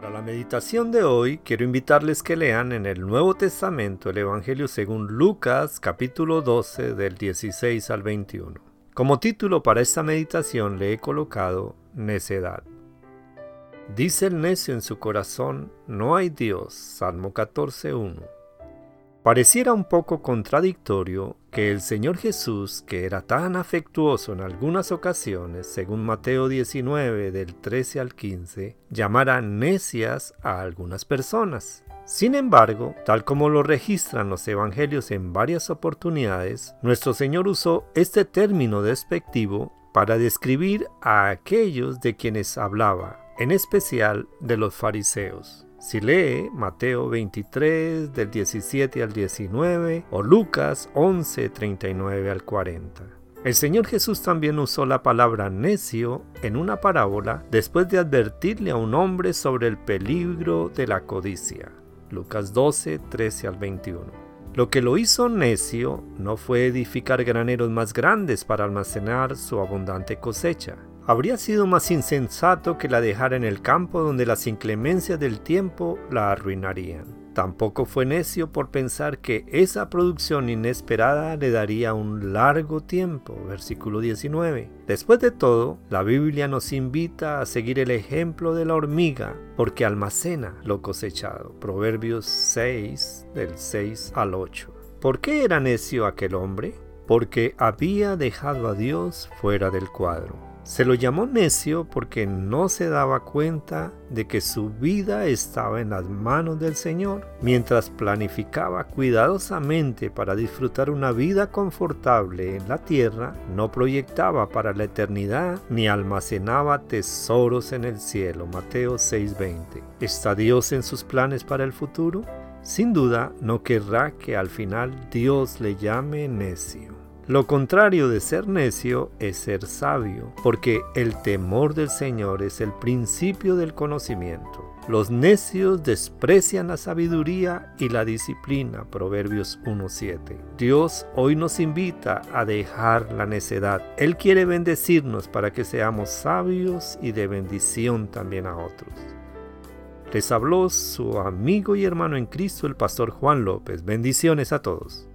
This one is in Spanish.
Para la meditación de hoy quiero invitarles que lean en el Nuevo Testamento el Evangelio según Lucas capítulo 12 del 16 al 21. Como título para esta meditación le he colocado necedad. Dice el necio en su corazón, no hay Dios. Salmo 14.1. Pareciera un poco contradictorio que el Señor Jesús, que era tan afectuoso en algunas ocasiones, según Mateo 19 del 13 al 15, llamara necias a algunas personas. Sin embargo, tal como lo registran los evangelios en varias oportunidades, nuestro Señor usó este término despectivo para describir a aquellos de quienes hablaba, en especial de los fariseos. Si lee Mateo 23 del 17 al 19 o Lucas 11 39 al 40. El Señor Jesús también usó la palabra necio en una parábola después de advertirle a un hombre sobre el peligro de la codicia. Lucas 12, 13 al 21. Lo que lo hizo necio no fue edificar graneros más grandes para almacenar su abundante cosecha, habría sido más insensato que la dejara en el campo donde las inclemencias del tiempo la arruinarían. Tampoco fue necio por pensar que esa producción inesperada le daría un largo tiempo. Versículo 19. Después de todo, la Biblia nos invita a seguir el ejemplo de la hormiga porque almacena lo cosechado. Proverbios 6 del 6 al 8. ¿Por qué era necio aquel hombre? Porque había dejado a Dios fuera del cuadro. Se lo llamó necio porque no se daba cuenta de que su vida estaba en las manos del Señor. Mientras planificaba cuidadosamente para disfrutar una vida confortable en la tierra, no proyectaba para la eternidad ni almacenaba tesoros en el cielo. Mateo 6:20. ¿Está Dios en sus planes para el futuro? Sin duda no querrá que al final Dios le llame necio. Lo contrario de ser necio es ser sabio, porque el temor del Señor es el principio del conocimiento. Los necios desprecian la sabiduría y la disciplina. Proverbios 1.7. Dios hoy nos invita a dejar la necedad. Él quiere bendecirnos para que seamos sabios y de bendición también a otros. Les habló su amigo y hermano en Cristo, el pastor Juan López. Bendiciones a todos.